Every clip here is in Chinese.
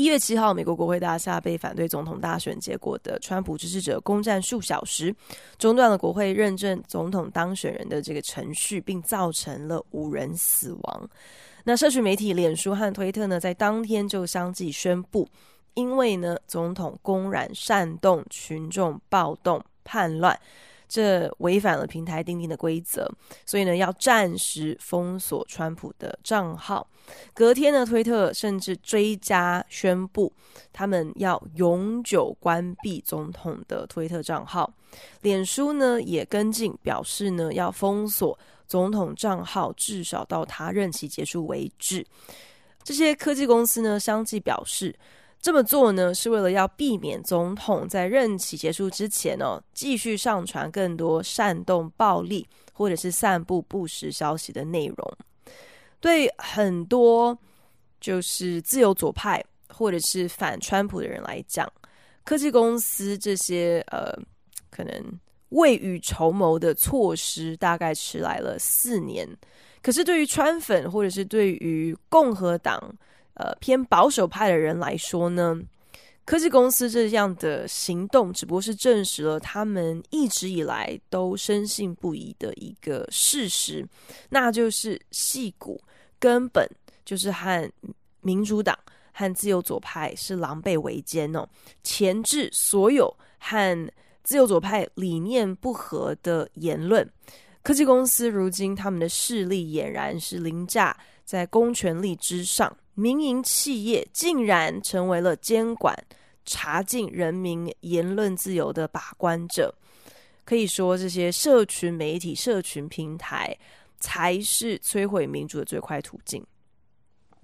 一月七号，美国国会大厦被反对总统大选结果的川普支持者攻占数小时，中断了国会认证总统当选人的这个程序，并造成了五人死亡。那社群媒体脸书和推特呢，在当天就相继宣布，因为呢，总统公然煽动群众暴动叛乱。这违反了平台钉钉的规则，所以呢，要暂时封锁川普的账号。隔天呢，推特甚至追加宣布，他们要永久关闭总统的推特账号。脸书呢也跟进，表示呢要封锁总统账号，至少到他任期结束为止。这些科技公司呢相继表示。这么做呢，是为了要避免总统在任期结束之前、哦，继续上传更多煽动暴力或者是散布不实消息的内容。对很多就是自由左派或者是反川普的人来讲，科技公司这些呃可能未雨绸缪的措施，大概迟来了四年。可是对于川粉或者是对于共和党，呃，偏保守派的人来说呢，科技公司这样的行动只不过是证实了他们一直以来都深信不疑的一个事实，那就是戏骨根本就是和民主党和自由左派是狼狈为奸哦，前置所有和自由左派理念不合的言论。科技公司如今他们的势力俨然是凌驾在公权力之上。民营企业竟然成为了监管、查禁人民言论自由的把关者，可以说这些社群媒体、社群平台才是摧毁民主的最快途径。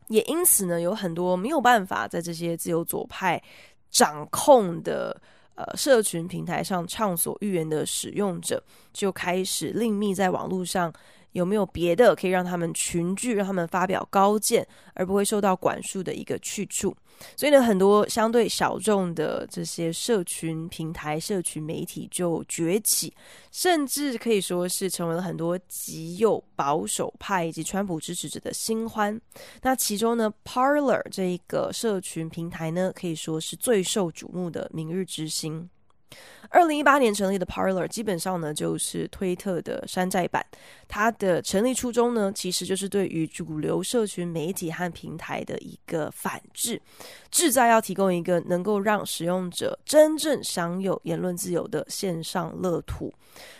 也因此呢，有很多没有办法在这些自由左派掌控的呃社群平台上畅所欲言的使用者，就开始另觅在网络上。有没有别的可以让他们群聚，让他们发表高见，而不会受到管束的一个去处？所以呢，很多相对小众的这些社群平台、社群媒体就崛起，甚至可以说是成为了很多极右保守派以及川普支持者的新欢。那其中呢，Parler 这一个社群平台呢，可以说是最受瞩目的明日之星。二零一八年成立的 Parler 基本上呢，就是推特的山寨版。它的成立初衷呢，其实就是对于主流社群媒体和平台的一个反制，志在要提供一个能够让使用者真正享有言论自由的线上乐土。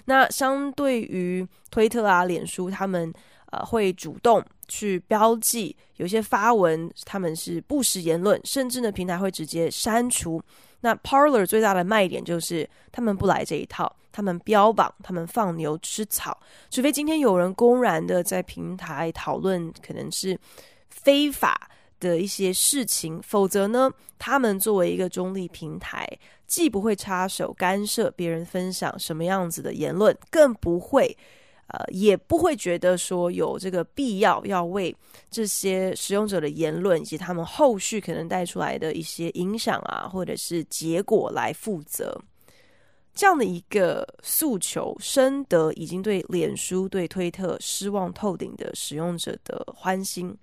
那相对于推特啊、脸书，他们呃会主动去标记有些发文他们是不实言论，甚至呢平台会直接删除。那 Parler 最大的卖点就是他们不来这一套，他们标榜他们放牛吃草，除非今天有人公然的在平台讨论可能是非法的一些事情，否则呢，他们作为一个中立平台，既不会插手干涉别人分享什么样子的言论，更不会。呃，也不会觉得说有这个必要要为这些使用者的言论以及他们后续可能带出来的一些影响啊，或者是结果来负责。这样的一个诉求，深得已经对脸书、对推特失望透顶的使用者的欢心。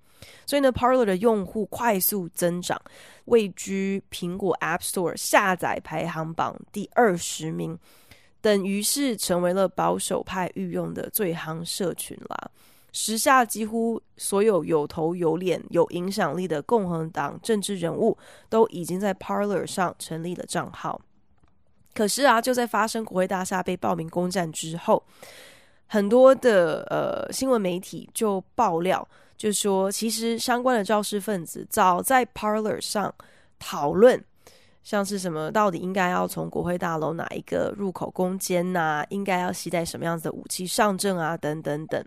所以呢，Parler 的用户快速增长，位居苹果 App Store 下载排行榜第二十名。等于是成为了保守派御用的最夯社群啦。时下几乎所有有头有脸、有影响力的共和党政治人物都已经在 Parler 上成立了账号。可是啊，就在发生国会大厦被暴民攻占之后，很多的呃新闻媒体就爆料，就说其实相关的肇事分子早在 Parler 上讨论。像是什么，到底应该要从国会大楼哪一个入口攻坚呐、啊？应该要携带什么样子的武器上阵啊？等等等。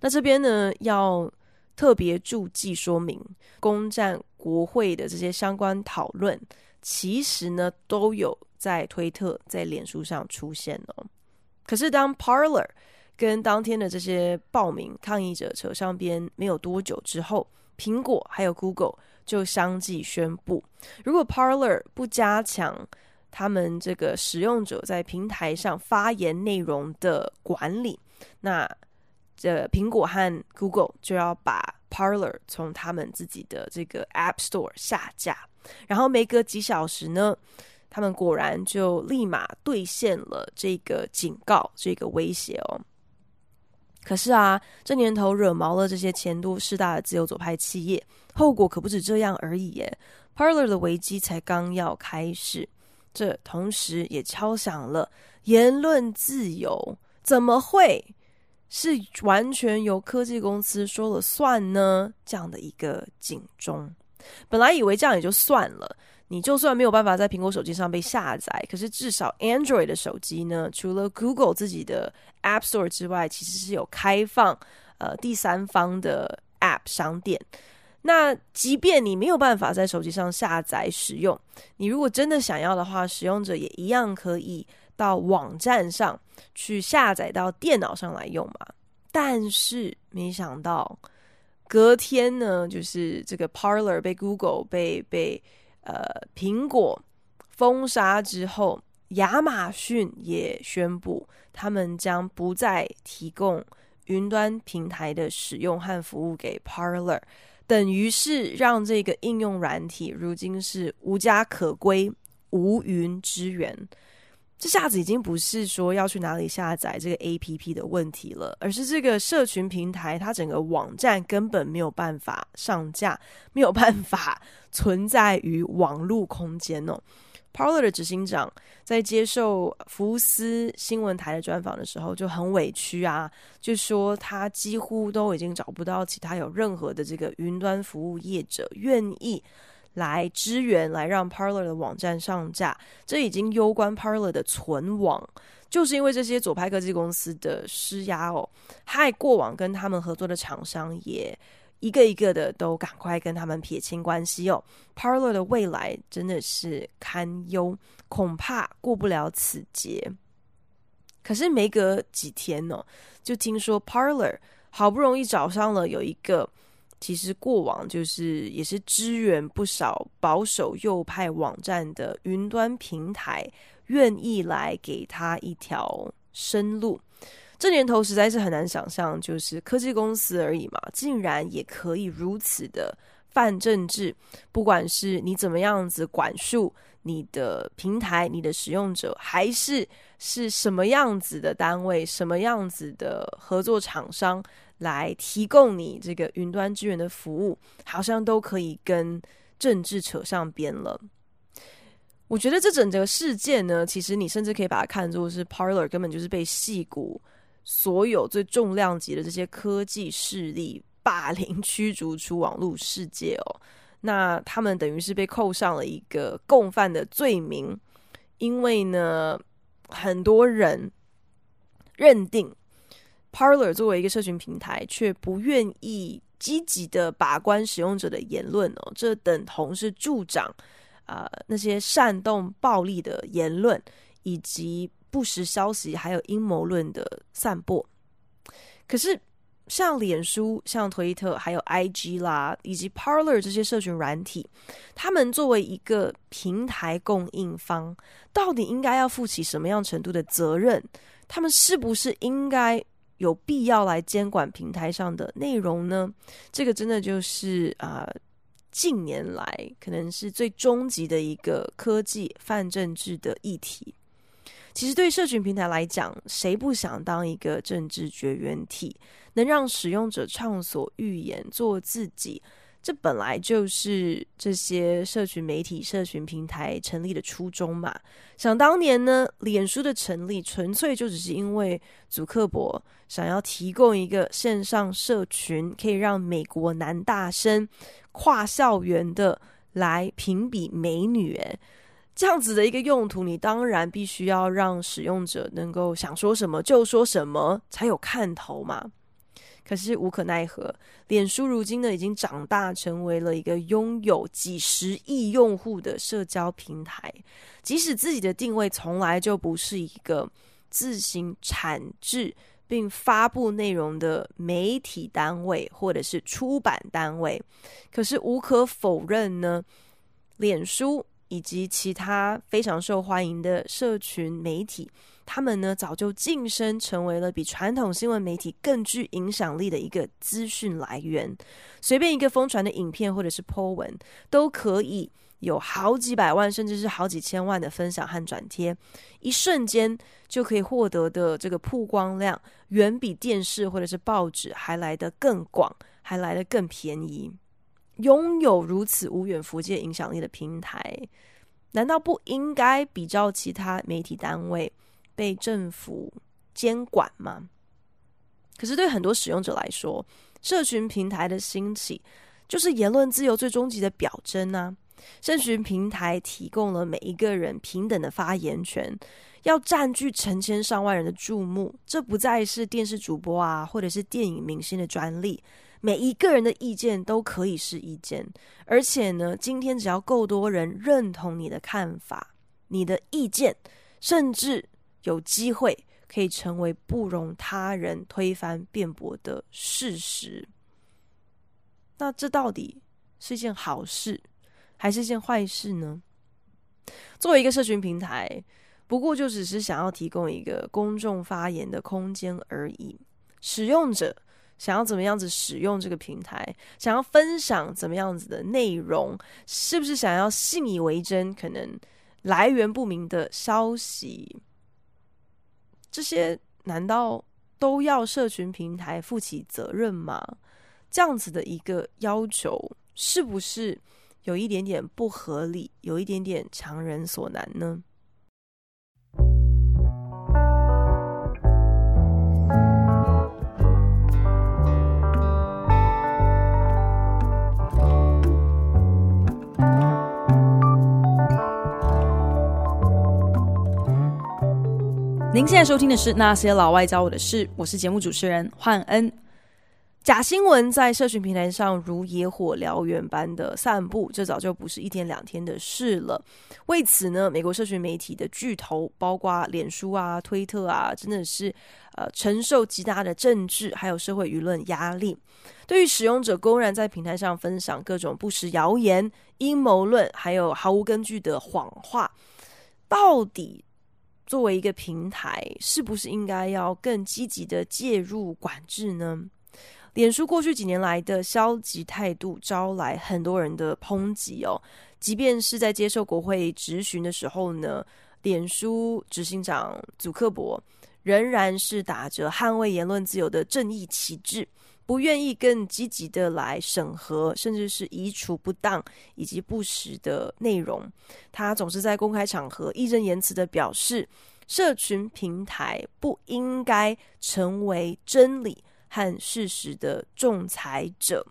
那这边呢，要特别注记说明，攻占国会的这些相关讨论，其实呢都有在推特、在脸书上出现哦。可是当 Parler 跟当天的这些报名抗议者扯上边没有多久之后，苹果还有 Google 就相继宣布，如果 Parler 不加强他们这个使用者在平台上发言内容的管理，那这苹果和 Google 就要把 Parler 从他们自己的这个 App Store 下架。然后没隔几小时呢，他们果然就立马兑现了这个警告、这个威胁哦。可是啊，这年头惹毛了这些钱多势大的自由左派企业，后果可不止这样而已耶。Parler 的危机才刚要开始，这同时也敲响了言论自由怎么会是完全由科技公司说了算呢？这样的一个警钟。本来以为这样也就算了。你就算没有办法在苹果手机上被下载，可是至少 Android 的手机呢，除了 Google 自己的 App Store 之外，其实是有开放呃第三方的 App 商店。那即便你没有办法在手机上下载使用，你如果真的想要的话，使用者也一样可以到网站上去下载到电脑上来用嘛。但是没想到隔天呢，就是这个 Parler 被 Google 被被。呃，苹果封杀之后，亚马逊也宣布，他们将不再提供云端平台的使用和服务给 Parler，等于是让这个应用软体如今是无家可归、无云之源。这下子已经不是说要去哪里下载这个 APP 的问题了，而是这个社群平台它整个网站根本没有办法上架，没有办法 存在于网络空间哦。Parler 的执行长在接受福斯新闻台的专访的时候就很委屈啊，就说他几乎都已经找不到其他有任何的这个云端服务业者愿意。来支援，来让 Parler 的网站上架，这已经攸关 Parler 的存亡，就是因为这些左派科技公司的施压哦，害过往跟他们合作的厂商也一个一个的都赶快跟他们撇清关系哦，Parler 的未来真的是堪忧，恐怕过不了此劫。可是没隔几天哦，就听说 Parler 好不容易找上了有一个。其实过往就是也是支援不少保守右派网站的云端平台，愿意来给他一条生路。这年头实在是很难想象，就是科技公司而已嘛，竟然也可以如此的泛政治。不管是你怎么样子管束你的平台、你的使用者，还是是什么样子的单位、什么样子的合作厂商。来提供你这个云端支援的服务，好像都可以跟政治扯上边了。我觉得这整个事件呢，其实你甚至可以把它看作是 Parler 根本就是被戏骨所有最重量级的这些科技势力霸凌驱逐出网络世界哦。那他们等于是被扣上了一个共犯的罪名，因为呢，很多人认定。Parler 作为一个社群平台，却不愿意积极的把关使用者的言论哦，这等同是助长啊、那些煽动暴力的言论，以及不实消息还有阴谋论的散播。可是像脸书、像推特、还有 IG 啦，以及 Parler 这些社群软体，他们作为一个平台供应方，到底应该要负起什么样程度的责任？他们是不是应该？有必要来监管平台上的内容呢？这个真的就是啊、近年来可能是最终极的一个科技泛政治的议题。其实对社群平台来讲，谁不想当一个政治绝缘体，能让使用者畅所欲言，做自己？这本来就是这些社群媒体、社群平台成立的初衷嘛。想当年呢，脸书的成立纯粹就只是因为祖克伯想要提供一个线上社群，可以让美国男大生跨校园的来评比美女。诶，这样子的一个用途，你当然必须要让使用者能够想说什么就说什么，才有看头嘛。可是无可奈何，脸书如今呢已经长大成为了一个拥有几十亿用户的社交平台，即使自己的定位从来就不是一个自行产制并发布内容的媒体单位或者是出版单位，可是无可否认呢，脸书以及其他非常受欢迎的社群媒体，他们呢早就晋升成为了比传统新闻媒体更具影响力的一个资讯来源。随便一个疯传的影片或者是 po 文，都可以有好几百万甚至是好几千万的分享和转贴，一瞬间就可以获得的这个曝光量，远比电视或者是报纸还来得更广，还来得更便宜。拥有如此无远弗届影响力的平台，难道不应该比照其他媒体单位被政府监管吗？可是对很多使用者来说，社群平台的兴起就是言论自由最终极的表征啊！社群平台提供了每一个人平等的发言权，要占据成千上万人的注目，这不再是电视主播啊，或者是电影明星的专利。每一个人的意见都可以是意见，而且呢，今天只要够多人认同你的看法，你的意见甚至有机会可以成为不容他人推翻辩驳的事实。那这到底是一件好事，还是一件坏事呢？作为一个社群平台，不过就只是想要提供一个公众发言的空间而已，使用者。想要怎么样子使用这个平台，想要分享怎么样子的内容，是不是想要信以为真？可能来源不明的消息，这些难道都要社群平台负起责任吗？这样子的一个要求，是不是有一点点不合理，有一点点强人所难呢？您现在收听的是《那些老外教我的事》，我是节目主持人焕恩。假新闻在社群平台上如野火燎原般的散布，这早就不是一天两天的事了。为此呢，美国社群媒体的巨头，包括脸书啊、推特啊，真的是呃承受极大的政治还有社会舆论压力。对于使用者公然在平台上分享各种不实谣言、阴谋论，还有毫无根据的谎话，到底，作为一个平台，是不是应该要更积极的介入管制呢？脸书过去几年来的消极态度，招来很多人的抨击哦。即便是在接受国会质询的时候呢，脸书执行长祖克伯仍然是打着捍卫言论自由的正义旗帜。不愿意更积极的来审核，甚至是移除不当以及不实的内容。他总是在公开场合义正言辞的表示，社群平台不应该成为真理和事实的仲裁者，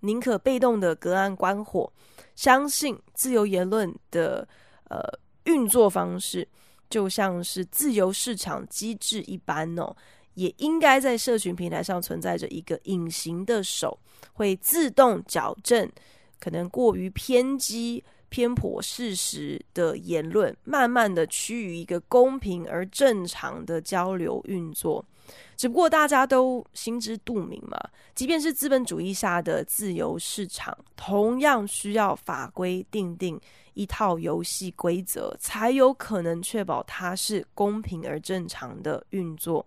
宁可被动的隔岸观火，相信自由言论的呃运作方式，就像是自由市场机制一般哦。也应该在社群平台上存在着一个隐形的手，会自动矫正可能过于偏激、偏颇事实的言论，慢慢的趋于一个公平而正常的交流运作。只不过大家都心知肚明嘛，即便是资本主义下的自由市场，同样需要法规定定一套游戏规则，才有可能确保它是公平而正常的运作。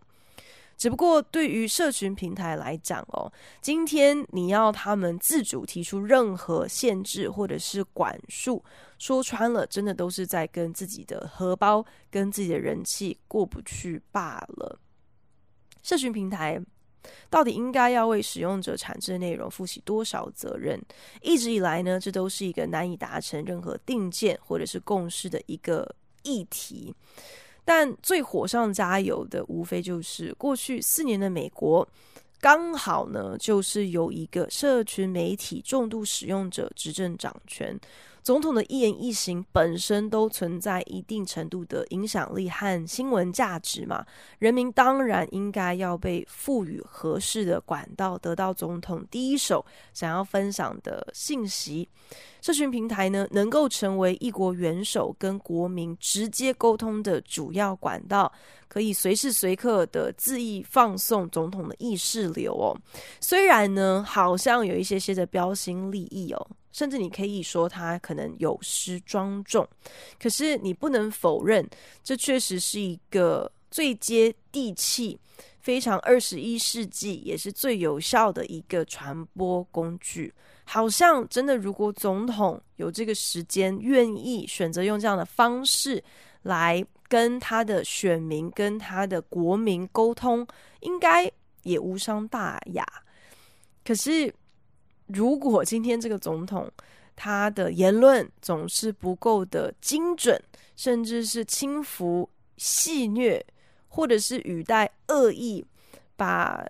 只不过对于社群平台来讲哦，今天你要他们自主提出任何限制或者是管束，说穿了，真的都是在跟自己的荷包、跟自己的人气过不去罢了。社群平台到底应该要为使用者产生的内容负起多少责任？一直以来呢，这都是一个难以达成任何定见或者是共识的一个议题。但最火上加油的，无非就是过去四年的美国，刚好呢，就是由一个社群媒体重度使用者执政掌权，总统的一言一行本身都存在一定程度的影响力和新闻价值嘛，人民当然应该要被赋予合适的管道，得到总统第一手想要分享的信息。社群平台呢，能够成为一国元首跟国民直接沟通的主要管道，可以随时随刻的恣意放送总统的意识流哦。虽然呢，好像有一些些的标新立异哦。甚至你可以说他可能有失庄重，可是你不能否认，这确实是一个最接地气、非常二十一世纪，也是最有效的一个传播工具。好像真的，如果总统有这个时间，愿意选择用这样的方式来跟他的选民、跟他的国民沟通，应该也无伤大雅。可是。如果今天这个总统他的言论总是不够的精准，甚至是轻浮戏谑，或者是语带恶意，把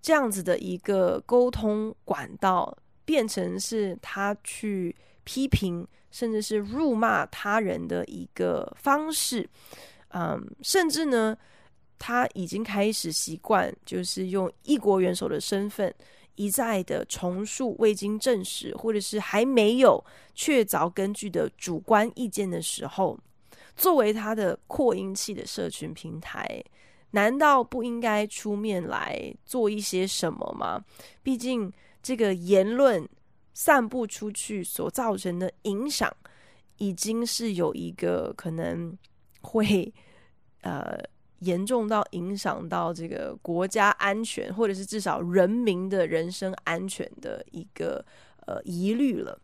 这样子的一个沟通管道变成是他去批评，甚至是辱骂他人的一个方式，嗯，甚至呢，他已经开始习惯，就是用一国元首的身份。一再的重述未经证实或者是还没有确凿根据的主观意见的时候，作为他的扩音器的社群平台，难道不应该出面来做一些什么吗？毕竟这个言论散布出去所造成的影响，已经是有一个可能会呃。严重到影响到这个国家安全，或者是至少人民的人身安全的一个呃疑虑了。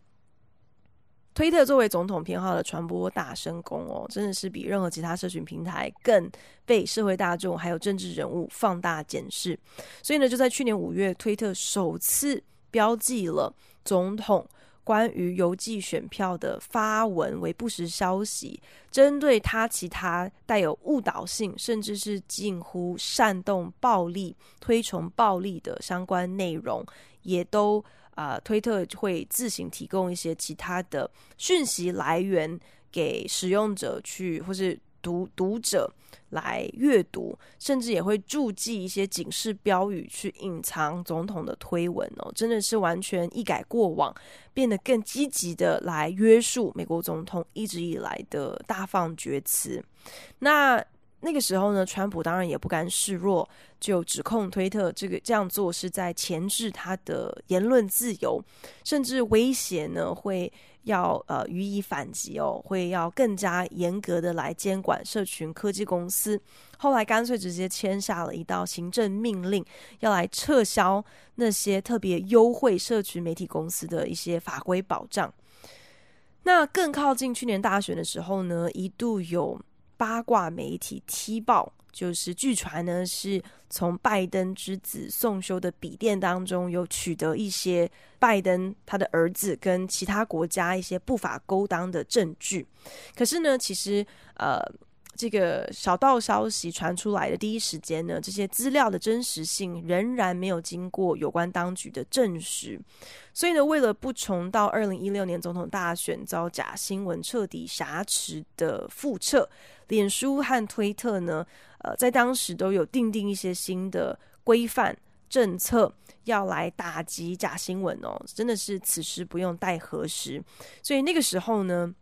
推特作为总统偏好的传播大声公哦，真的是比任何其他社群平台更被社会大众还有政治人物放大检视。所以呢，就在去年五月，推特首次标记了总统。关于邮寄选票的发文为不实消息，针对他其他带有误导性，甚至是近乎煽动暴力、推崇暴力的相关内容，也都啊、推特会自行提供一些其他的讯息来源给使用者去，或是。读读者来阅读，甚至也会注记一些警示标语去隐藏总统的推文哦，真的是完全一改过往，变得更积极的来约束美国总统一直以来的大放厥词。那那个时候呢，川普当然也不甘示弱，就指控推特这个这样做是在钳制他的言论自由，甚至威胁呢会。要呃予以反击哦，会要更加严格的来监管社群科技公司。后来干脆直接签下了一道行政命令，要来撤销那些特别优惠社群媒体公司的一些法规保障。那更靠近去年大选的时候呢，一度有八卦媒体踢爆。就是据传呢，是从拜登之子送修的笔电当中有取得一些拜登他的儿子跟其他国家一些不法勾当的证据。可是呢，其实呃，这个小道消息传出来的第一时间呢，这些资料的真实性仍然没有经过有关当局的证实。所以呢，为了不重蹈二零一六年总统大选遭假新闻彻底挟持的覆辙，脸书和推特呢，呃，在当时都有定定一些新的规范政策，要来打击假新闻哦，真的是此时不用待何时。所以那个时候呢，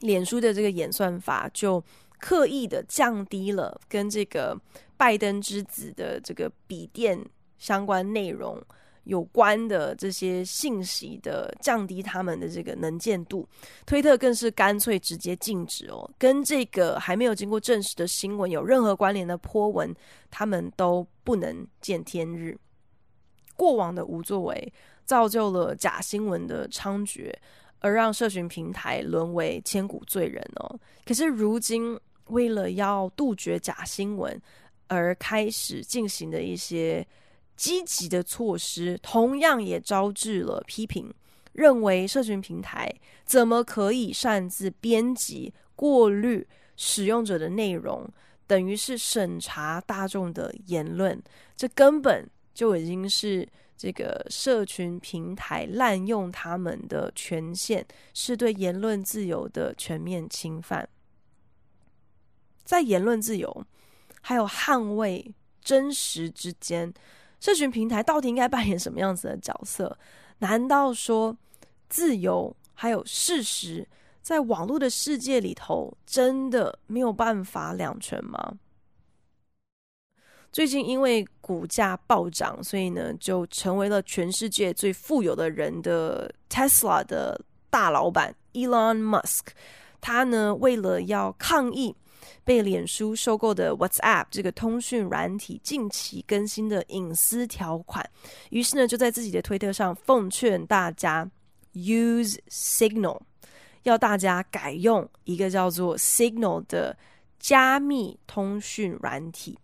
脸书的这个演算法就刻意的降低了跟这个拜登之子的这个笔电相关内容。有关的这些信息的降低，他们的这个能见度，推特更是干脆直接禁止哦，跟这个还没有经过证实的新闻有任何关联的 po 文，他们都不能见天日。过往的无作为，造就了假新闻的猖獗，而让社群平台沦为千古罪人哦。可是如今，为了要杜绝假新闻，而开始进行的一些。积极的措施同样也招致了批评，认为社群平台怎么可以擅自编辑、过滤使用者的内容，等于是审查大众的言论，这根本就已经是这个社群平台滥用他们的权限，是对言论自由的全面侵犯。在言论自由还有捍卫真实之间，社群平台到底应该扮演什么样子的角色？难道说自由还有事实，在网络的世界里头，真的没有办法两全吗？最近因为股价暴涨，所以呢，就成为了全世界最富有的人的 Tesla 的大老板 Elon Musk。他呢，为了要抗议被脸书收购的 WhatsApp 这个通讯软体近期更新的隐私条款，于是呢，就在自己的推特上奉劝大家 Use Signal。要大家改用一个叫做 Signal 的加密通讯软体。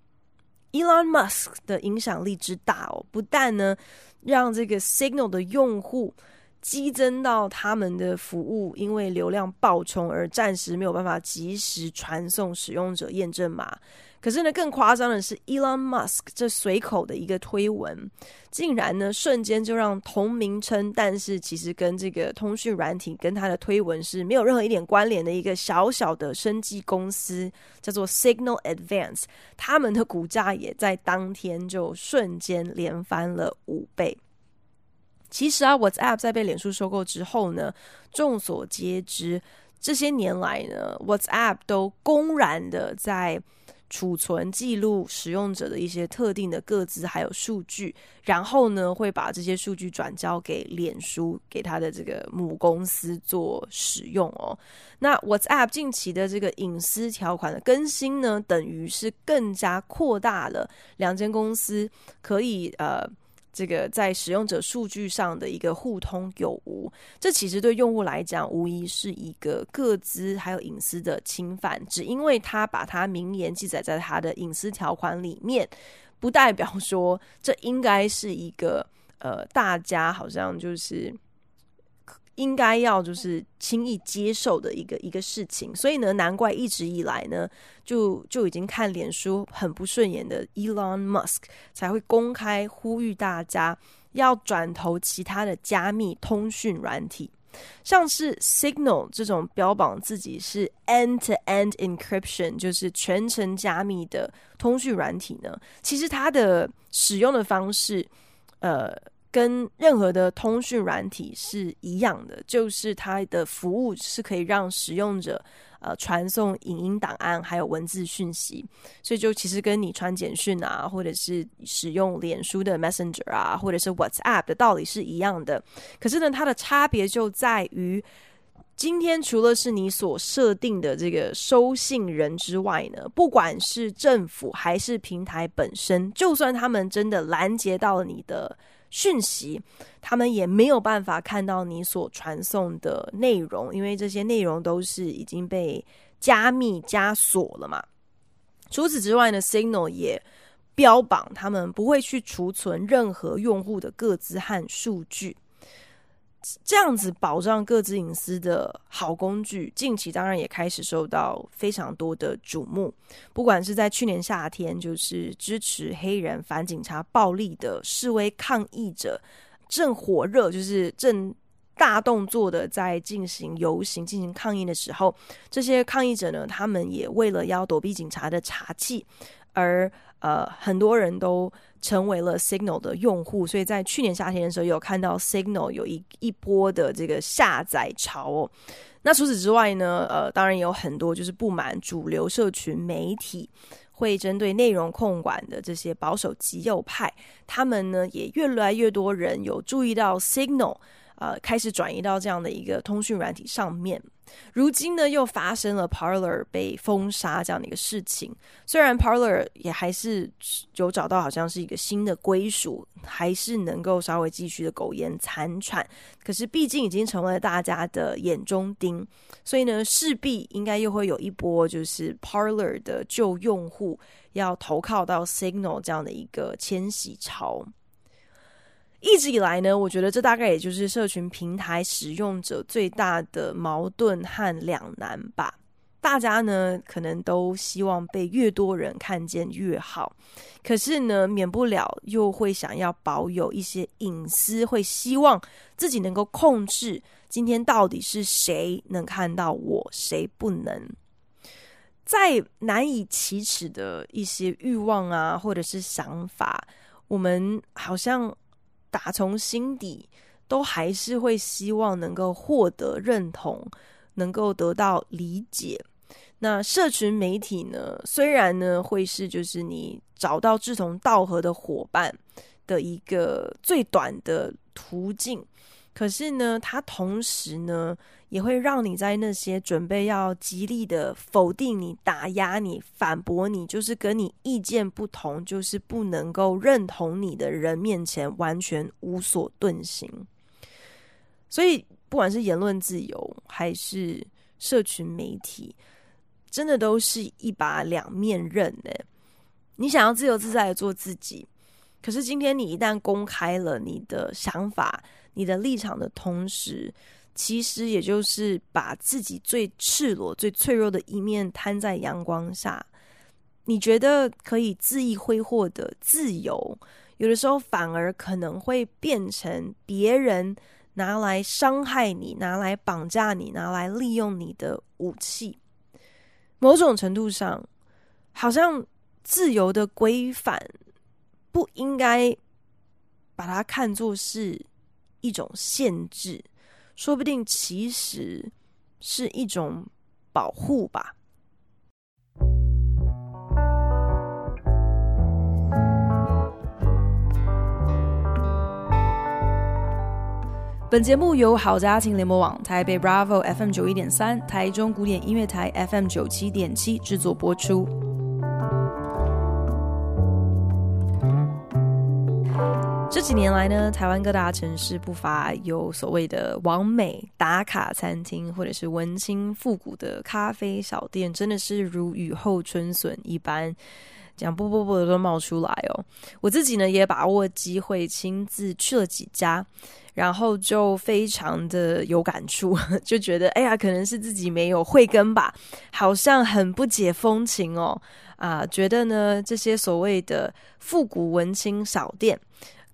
Elon Musk 的影响力之大哦，不但呢让这个 Signal 的用户激增到他们的服务因为流量爆冲而暂时没有办法及时传送使用者验证码。可是呢，更夸张的是，Elon Musk 这随口的一个推文，竟然呢瞬间就让同名称，但是其实跟这个通讯软体跟他的推文是没有任何一点关联的一个小小的生技公司，叫做 Signal Advance，他们的股价也在当天就瞬间连翻了五倍。其实啊，WhatsApp 在被脸书收购之后呢，众所皆知，这些年来呢，WhatsApp 都公然的在储存记录使用者的一些特定的个资还有数据，然后呢，会把这些数据转交给脸书，给他的这个母公司做使用哦。那 WhatsApp 近期的这个隐私条款的更新呢，等于是更加扩大了两间公司可以呃。这个在使用者数据上的一个互通有无，这其实对用户来讲，无疑是一个个资还有隐私的侵犯。只因为他把他名言记载在他的隐私条款里面，不代表说这应该是一个呃，大家好像就是。应该要就是轻易接受的一个一个事情，所以呢，难怪一直以来呢，就就已经看脸书很不顺眼的 Elon Musk 才会公开呼吁大家要转投其他的加密通讯软体，像是 Signal 这种标榜自己是 end-to-end encryption，就是全程加密的通讯软体呢，其实它的使用的方式，呃。跟任何的通讯软体是一样的，就是它的服务是可以让使用者呃传送影音档案还有文字讯息，所以就其实跟你传简讯啊，或者是使用脸书的 Messenger 啊，或者是 WhatsApp 的道理是一样的。可是呢，它的差别就在于，今天除了是你所设定的这个收信人之外呢，不管是政府还是平台本身，就算他们真的拦截到了你的。讯息，他们也没有办法看到你所传送的内容，因为这些内容都是已经被加密加锁了嘛。除此之外呢，Signal 也标榜他们不会去储存任何用户的个资和数据。这样子保障各自隐私的好工具，近期当然也开始受到非常多的瞩目。不管是在去年夏天，就是支持黑人反警察暴力的示威抗议者正火热，就是正大动作的在进行游行、进行抗议的时候，这些抗议者呢，他们也为了要躲避警察的查缉，而呃，很多人都。成为了 Signal 的用户，所以在去年夏天的时候，有看到 Signal 有一一波的这个下载潮哦。那除此之外呢，呃，当然也有很多就是不满主流社群媒体会针对内容控管的这些保守极右派，他们呢也越来越多人有注意到 Signal，呃，开始转移到这样的一个通讯软体上面。如今呢，又发生了 Parler 被封杀这样的一个事情。虽然 Parler 也还是有找到好像是一个新的归属，还是能够稍微继续的苟延残喘，可是毕竟已经成为了大家的眼中钉，所以呢，势必应该又会有一波就是 Parler 的旧用户要投靠到 Signal 这样的一个迁徙潮。一直以来呢，我觉得这大概也就是社群平台使用者最大的矛盾和两难吧。大家呢可能都希望被越多人看见越好，可是呢，免不了又会想要保有一些隐私，会希望自己能够控制今天到底是谁能看到我，谁不能。在难以启齿的一些欲望啊，或者是想法，我们好像打从心底。都还是会希望能够获得认同，能够得到理解。那社群媒体呢，虽然呢会是就是你找到志同道合的伙伴的一个最短的途径，可是呢，它同时呢也会让你在那些准备要极力的否定你、打压你、反驳你，就是跟你意见不同，就是不能够认同你的人面前，完全无所遁形。所以，不管是言论自由还是社群媒体，真的都是一把两面刃呢。你想要自由自在的做自己，可是今天你一旦公开了你的想法、你的立场的同时，其实也就是把自己最赤裸、最脆弱的一面摊在阳光下。你觉得可以恣意挥霍的自由，有的时候反而可能会变成别人。拿来伤害你，拿来绑架你，拿来利用你的武器。某种程度上，好像自由的规范不应该把它看作是一种限制，说不定其实是一种保护吧。本节目由好家庭联播网、台北 Bravo FM 九一点三、台中古典音乐台 FM 九七点七制作播出。这几年来呢，台湾各大城市不乏有所谓的网美打卡餐厅，或者是文青复古的咖啡小店，真的是如雨后春笋一般，讲不不不的都冒出来哦。我自己呢，也把握机会亲自去了几家。然后就非常的有感触，就觉得哎呀，可能是自己没有慧根吧，好像很不解风情哦。啊，觉得呢这些所谓的复古文青小店，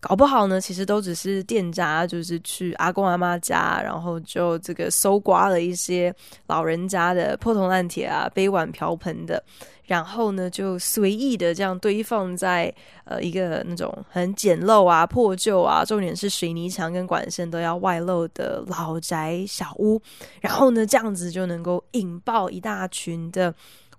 搞不好呢其实都只是店家就是去阿公阿妈家，然后就这个搜刮了一些老人家的破铜烂铁啊、杯碗瓢盆的。然后呢，就随意的这样堆放在呃一个那种很简陋啊、破旧啊，重点是水泥墙跟管线都要外露的老宅小屋。然后呢，这样子就能够引爆一大群的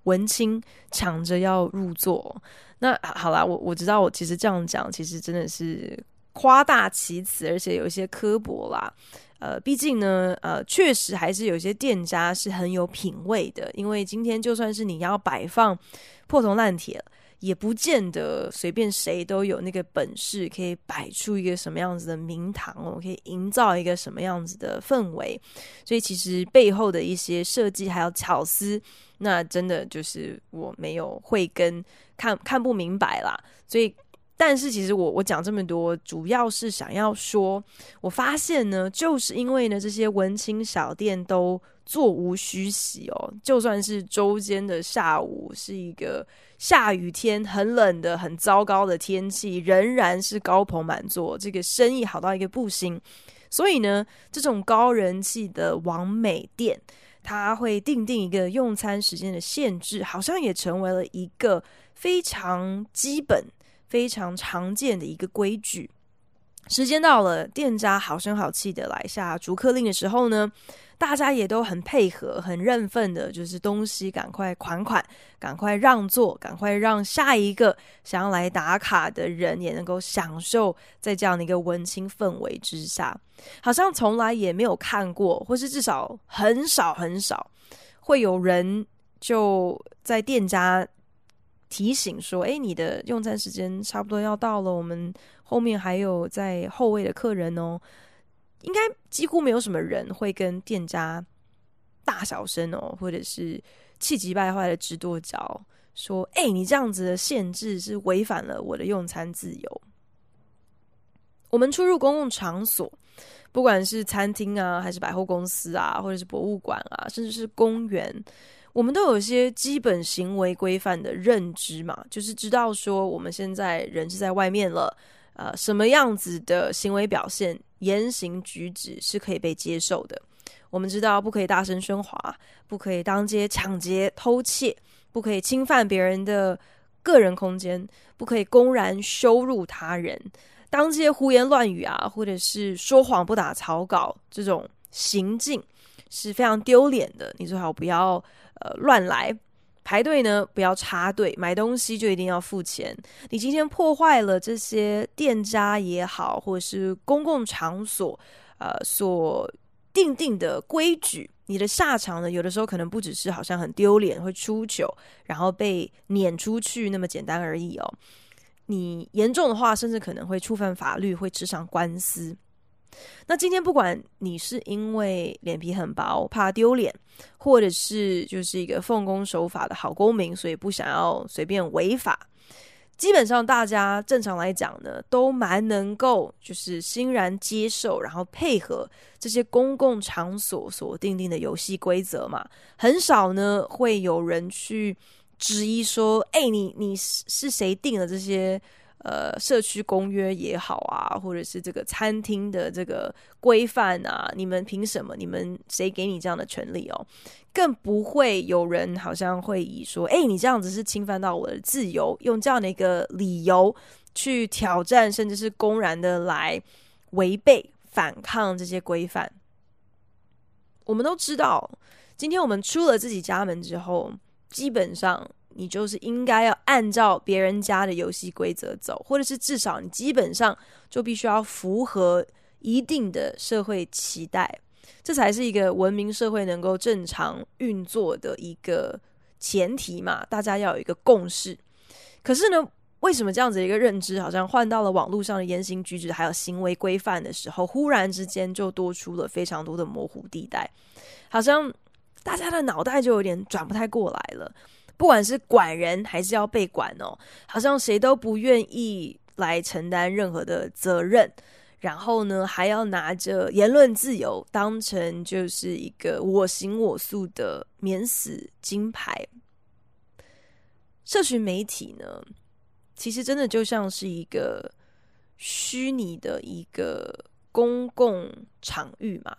文青抢着要入座。那好啦，我我知道，我其实这样讲，其实真的是夸大其词，而且有一些刻薄啦。呃，毕竟呢，呃，确实还是有些店家是很有品味的。因为今天就算是你要摆放破铜烂铁，也不见得随便谁都有那个本事可以摆出一个什么样子的名堂哦，可以营造一个什么样子的氛围。所以其实背后的一些设计还有巧思，那真的就是我没有慧根，看看不明白啦。所以。但是其实我我讲这么多，主要是想要说，我发现呢，就是因为呢，这些文青小店都座无虚席哦，就算是周间的下午是一个下雨天，很冷的、很糟糕的天气，仍然是高朋满座，这个生意好到一个不行。所以呢，这种高人气的王美店，它会订定一个用餐时间的限制，好像也成为了一个非常基本。非常常见的一个规矩，时间到了，店家好声好气的来下逐客令的时候呢，大家也都很配合、很认份的，就是东西赶快款款，赶快让座，赶快让下一个想要来打卡的人也能够享受在这样的一个文青氛围之下，好像从来也没有看过，或是至少很少很少会有人就在店家。提醒说：“哎，你的用餐时间差不多要到了，我们后面还有在后位的客人哦。应该几乎没有什么人会跟店家大小声哦，或者是气急败坏的直跺脚，说：‘哎，你这样子的限制是违反了我的用餐自由。’我们出入公共场所，不管是餐厅啊，还是百货公司啊，或者是博物馆啊，甚至是公园。”我们都有一些基本行为规范的认知嘛，就是知道说我们现在人是在外面了，呃，什么样子的行为表现、言行举止是可以被接受的。我们知道不可以大声喧哗，不可以当街抢劫、偷窃，不可以侵犯别人的个人空间，不可以公然羞辱他人，当街胡言乱语啊，或者是说谎不打草稿这种行径是非常丢脸的。你最好不要呃乱来，排队呢不要插队，买东西就一定要付钱。你今天破坏了这些店家也好，或者是公共场所呃所。定定的规矩，你的下场呢？有的时候可能不只是好像很丢脸，会出糗，然后被撵出去那么简单而已哦。你严重的话，甚至可能会触犯法律，会吃上官司。那今天不管你是因为脸皮很薄，怕丢脸，或者是就是一个奉公守法的好公民，所以不想要随便违法。基本上，大家正常来讲呢，都蛮能够就是欣然接受，然后配合这些公共场所所定定的游戏规则嘛。很少呢会有人去质疑说：“哎、你你是谁定的这些？”呃，社区公约也好啊，或者是这个餐厅的这个规范啊，你们凭什么？你们谁给你这样的权利哦？更不会有人好像会以说，哎，你这样子是侵犯到我的自由，用这样的一个理由去挑战，甚至是公然的来违背、反抗这些规范。我们都知道，今天我们出了自己家门之后，基本上。你就是应该要按照别人家的游戏规则走，或者是至少你基本上就必须要符合一定的社会期待，这才是一个文明社会能够正常运作的一个前提嘛。大家要有一个共识。可是呢，为什么这样子的一个认知，好像换到了网络上的言行举止还有行为规范的时候，忽然之间就多出了非常多的模糊地带，好像大家的脑袋就有点转不太过来了。不管是管人还是要被管哦，好像谁都不愿意来承担任何的责任，然后呢，还要拿着言论自由当成就是一个我行我素的免死金牌。社群媒体呢，其实真的就像是一个虚拟的一个公共场域嘛，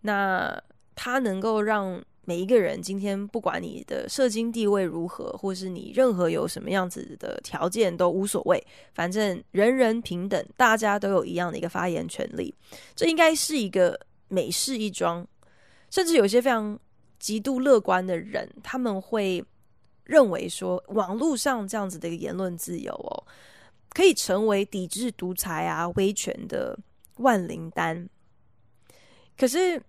那它能够让。每一个人今天不管你的社经地位如何，或是你任何有什么样子的条件都无所谓，反正人人平等，大家都有一样的一个发言权利，这应该是一个美事一桩。甚至有些非常极度乐观的人，他们会认为说，网络上这样子的一个言论自由哦，可以成为抵制独裁啊、威权的万灵丹。可是。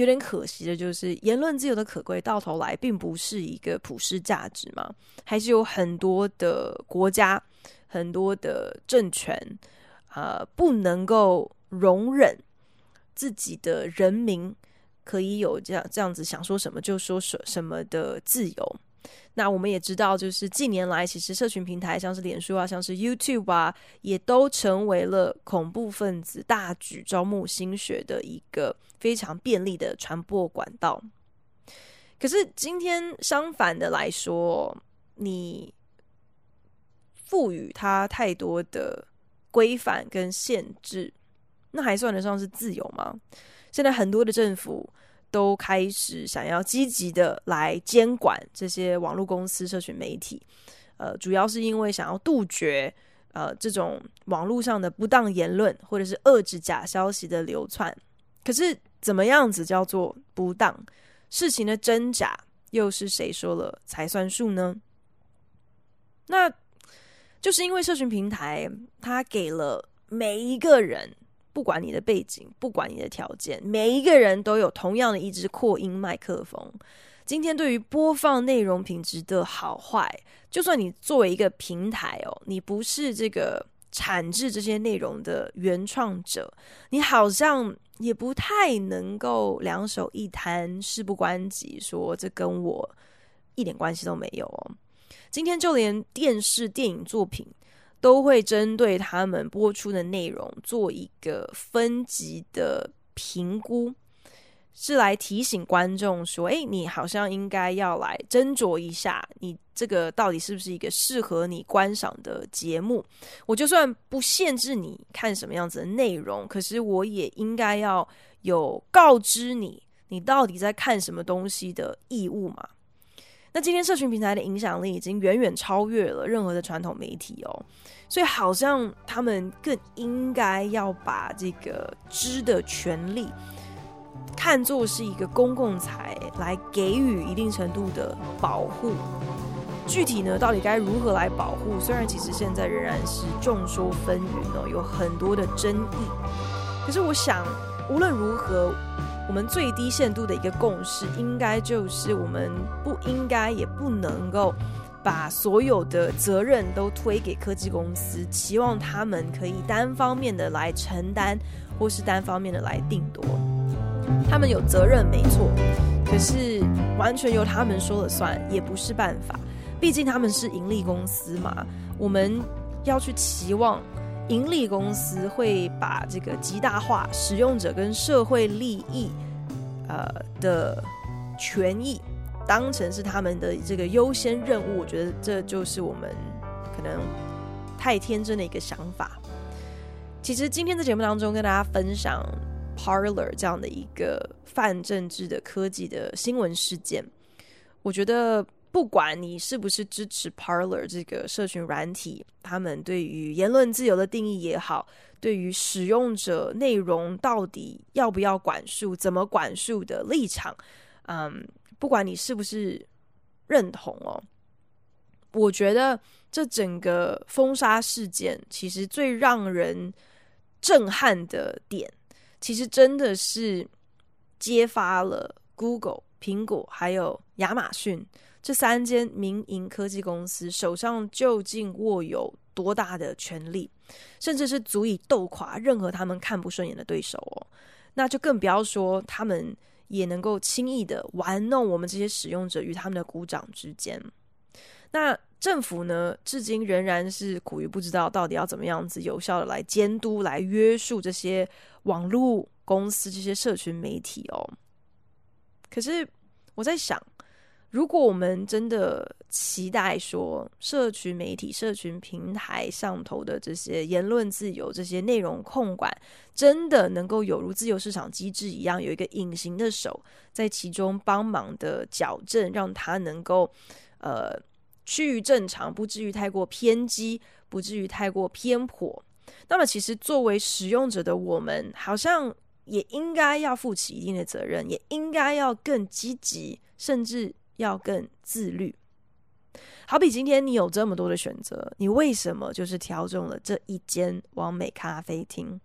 有点可惜的就是，言论自由的可贵，到头来并不是一个普世价值嘛，还是有很多的国家、很多的政权，啊、呃，不能够容忍自己的人民可以有这样这样子想说什么就说什什么的自由。那我们也知道，就是近年来，其实社群平台像是脸书啊，像是 YouTube 啊，也都成为了恐怖分子大举招募新血的一个非常便利的传播管道。可是今天相反的来说，你赋予它太多的规范跟限制，那还算得上是自由吗？现在很多的政府。都开始想要积极的来监管这些网络公司、社群媒体，呃，主要是因为想要杜绝呃这种网络上的不当言论或者是遏制假消息的流窜。可是怎么样子叫做不当？事情的真假又是谁说了才算数呢？那就是因为社群平台它给了每一个人。不管你的背景，不管你的条件，每一个人都有同样的一支扩音麦克风。今天对于播放内容品质的好坏，就算你作为一个平台哦，你不是这个产制这些内容的原创者，你好像也不太能够两手一摊，事不关己，说这跟我一点关系都没有哦。今天就连电视电影作品。都会针对他们播出的内容做一个分级的评估，是来提醒观众说：“诶，你好像应该要来斟酌一下，你这个到底是不是一个适合你观赏的节目？我就算不限制你看什么样子的内容，可是我也应该要有告知你，你到底在看什么东西的义务嘛。那今天社群平台的影响力已经远远超越了任何的传统媒体哦，所以好像他们更应该要把这个知的权利。”看作是一个公共财来给予一定程度的保护，具体呢，到底该如何来保护？虽然其实现在仍然是众说纷纭哦，有很多的争议。可是我想，无论如何，我们最低限度的一个共识，应该就是我们不应该也不能够把所有的责任都推给科技公司，期望他们可以单方面的来承担，或是单方面的来定夺。他们有责任没错，可是完全由他们说了算也不是办法。毕竟他们是盈利公司嘛，我们要去期望盈利公司会把这个极大化使用者跟社会利益呃的权益当成是他们的这个优先任务。我觉得这就是我们可能太天真的一个想法。其实今天在节目当中跟大家分享。Parler 这样的一个泛政治的科技的新闻事件，我觉得不管你是不是支持 Parler 这个社群软体，他们对于言论自由的定义也好，对于使用者内容到底要不要管束、怎么管束的立场，嗯，不管你是不是认同哦，我觉得这整个封杀事件其实最让人震撼的点。其实真的是揭发了 Google、苹果还有亚马逊这三间民营科技公司手上究竟握有多大的权力，甚至是足以斗垮任何他们看不顺眼的对手哦。那就更不要说他们也能够轻易的玩弄我们这些使用者与他们的股掌之间。那政府呢，至今仍然是苦于不知道到底要怎么样子有效的来监督、来约束这些。网络公司这些社群媒体哦，可是我在想，如果我们真的期待说，社群媒体、社群平台上头的这些言论自由、这些内容控管，真的能够有如自由市场机制一样，有一个隐形的手在其中帮忙的矫正，让它能够呃趋于正常，不至于太过偏激，不至于太过偏颇。那么，其实作为使用者的我们，好像也应该要负起一定的责任，也应该要更积极，甚至要更自律。好比今天你有这么多的选择，你为什么就是挑中了这一间完美咖啡厅？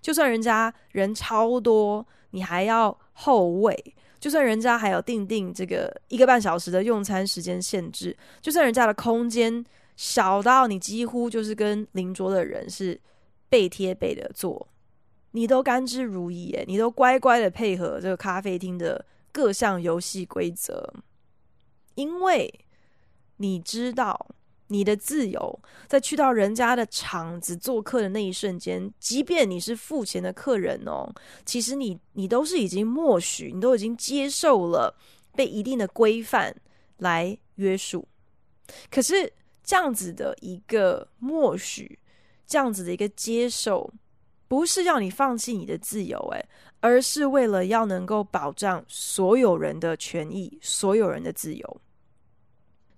就算人家人超多，你还要后位；就算人家还有定定这个一个半小时的用餐时间限制；就算人家的空间小到你几乎就是跟邻桌的人是。背贴背的坐，你都甘之如饴耶，你都乖乖的配合这个咖啡厅的各项游戏规则，因为你知道你的自由，在去到人家的场子做客的那一瞬间，即便你是付钱的客人哦，其实你你都是已经默许，你都已经接受了被一定的规范来约束，可是这样子的一个默许。这样子的一个接受，不是要你放弃你的自由，诶，而是为了要能够保障所有人的权益，所有人的自由。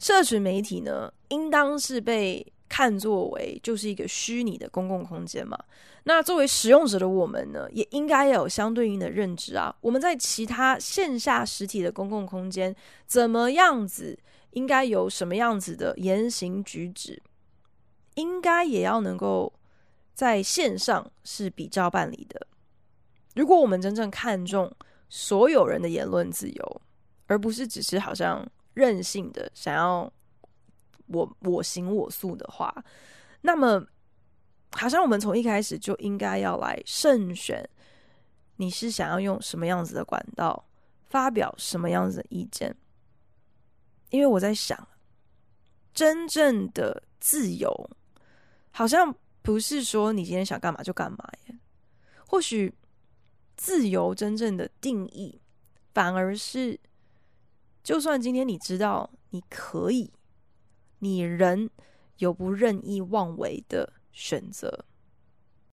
社群媒体呢，应当是被看作为就是一个虚拟的公共空间嘛。那作为使用者的我们呢，也应该要有相对应的认知啊。我们在其他线下实体的公共空间，怎么样子，应该有什么样子的言行举止。应该也要能够在线上是比照办理的。如果我们真正看重所有人的言论自由，而不是只是好像任性的想要我我行我素的话，那么好像我们从一开始就应该要来慎选，你是想要用什么样子的管道发表什么样子的意见？因为我在想，真正的自由。好像不是说你今天想干嘛就干嘛耶。或许自由真正的定义，反而是，就算今天你知道你可以，你仍有不任意妄为的选择。